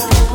Thank you.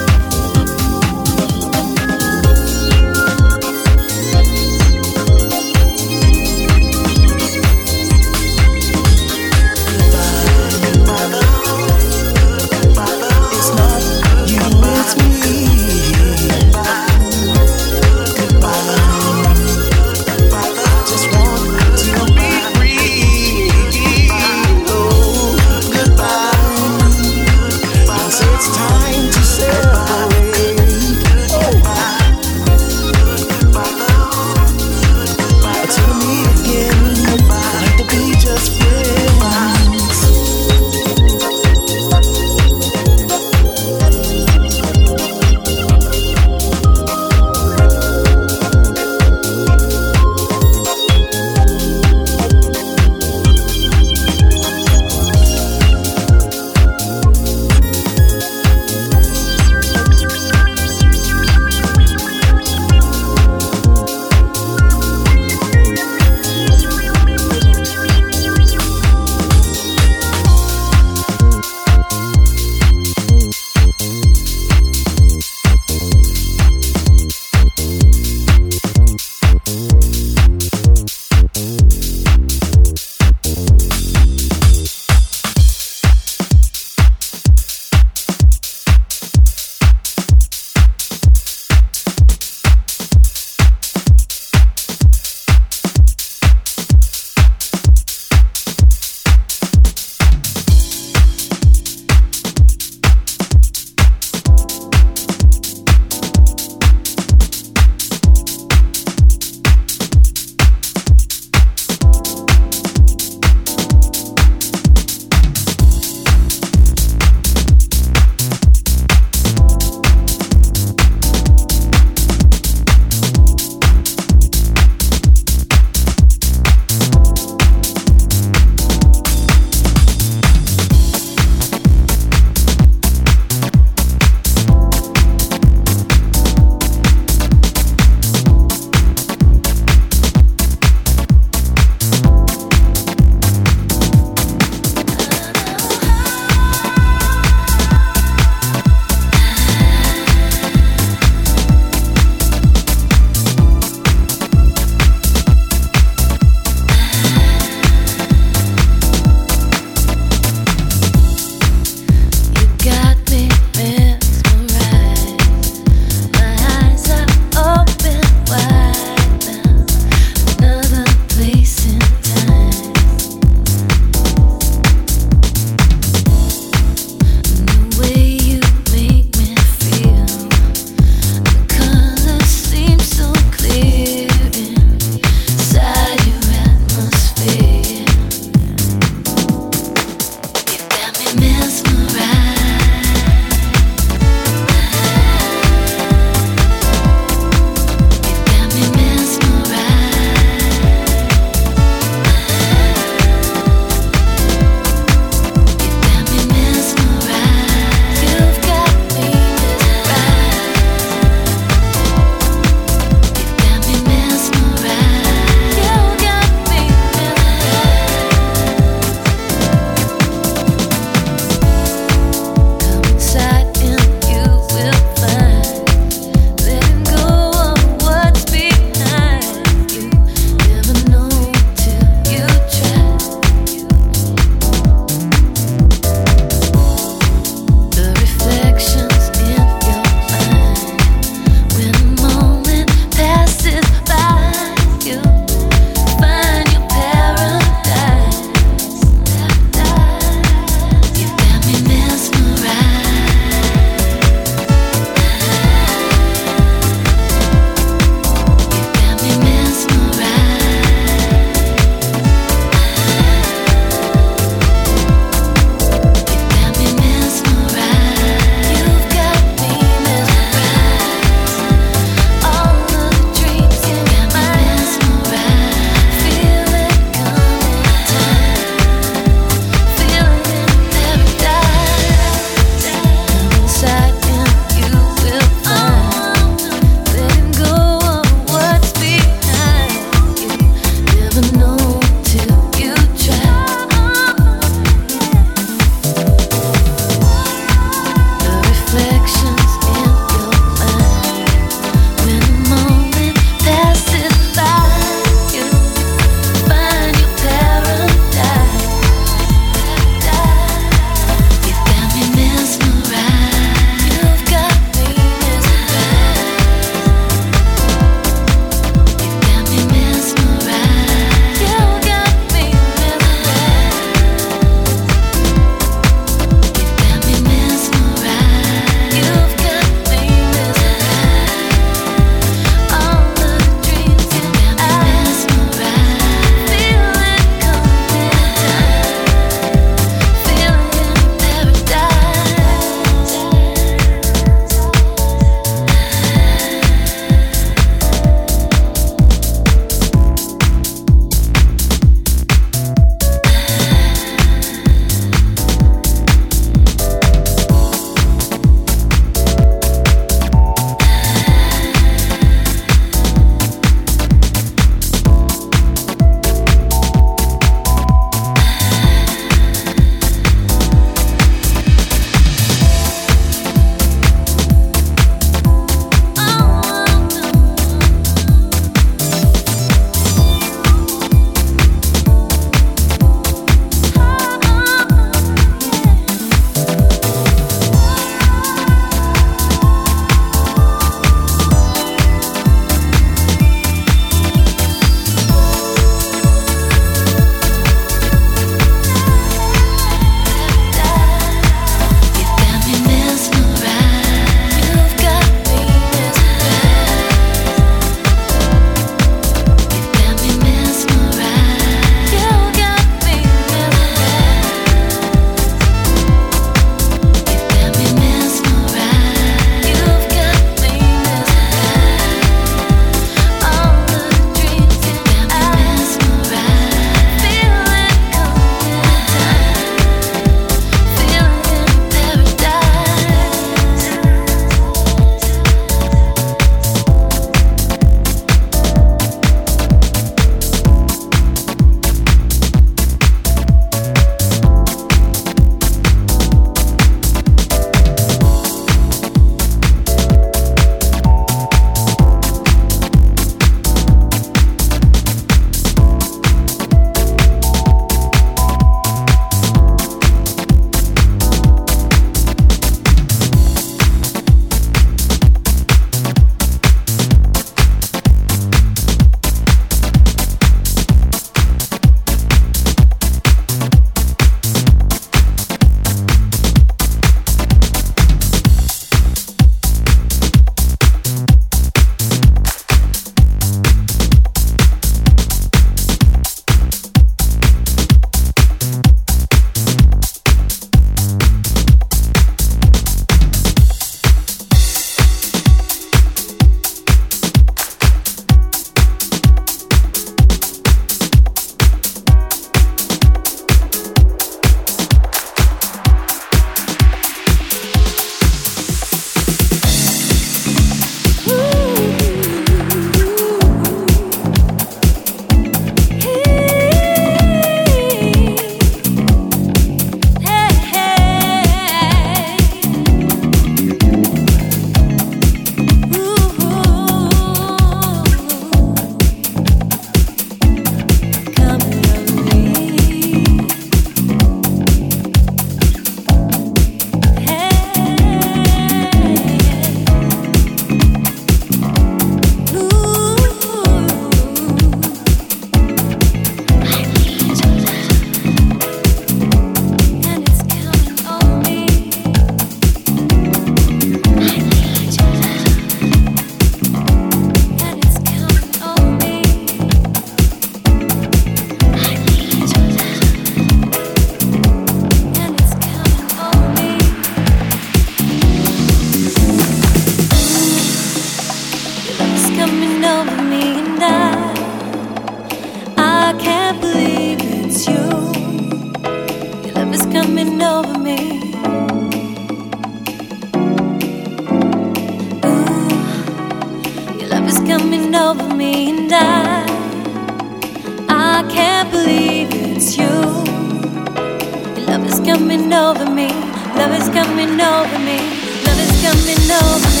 Love over me love is coming over me. Love is coming over me.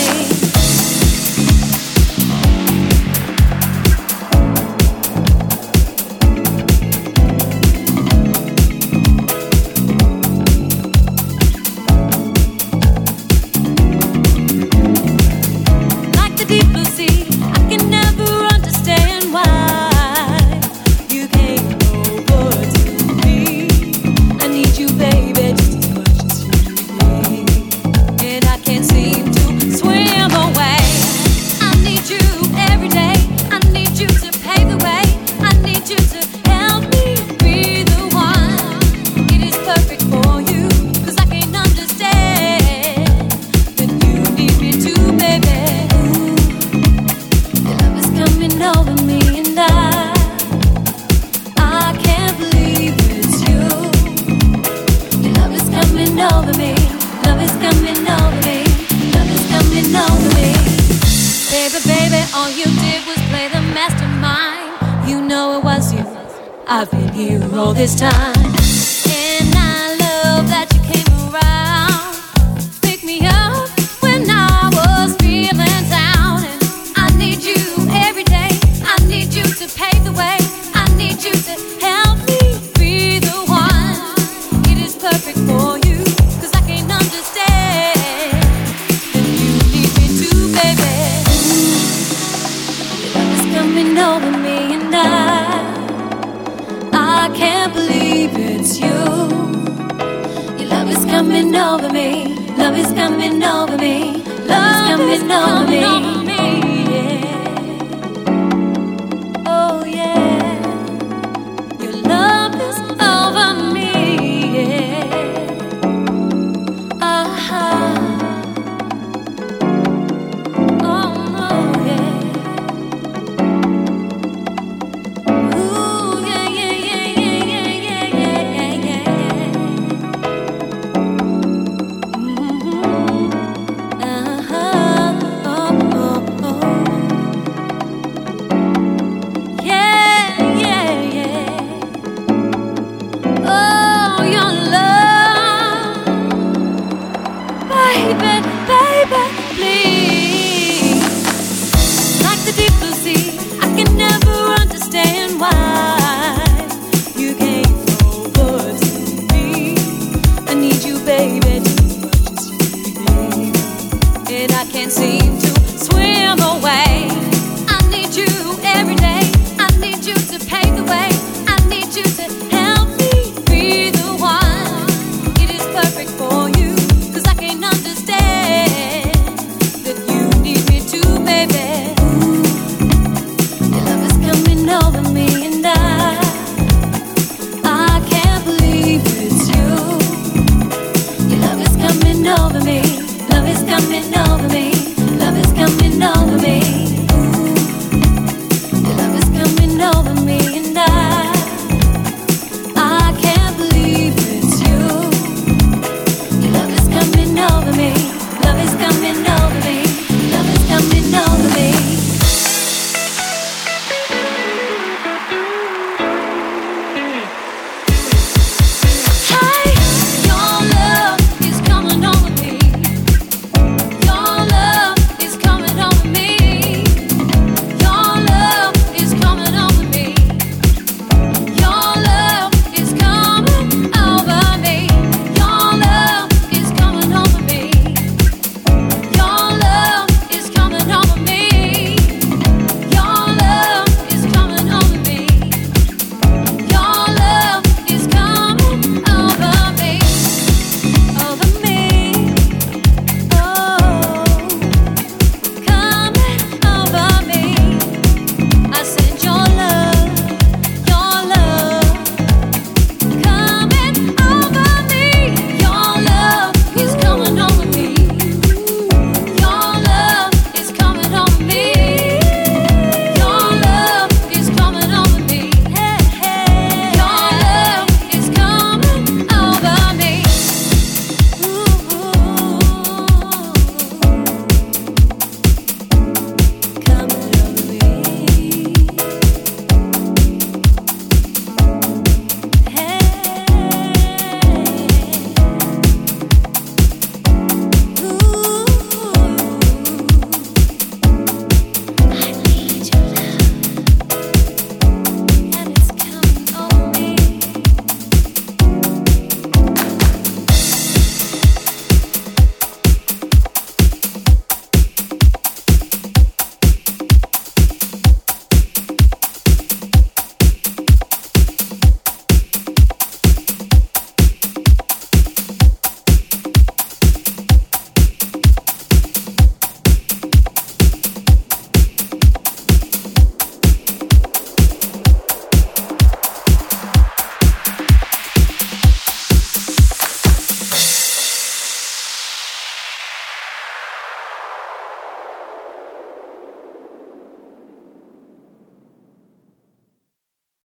Love is coming over me. over me. Love is coming over me.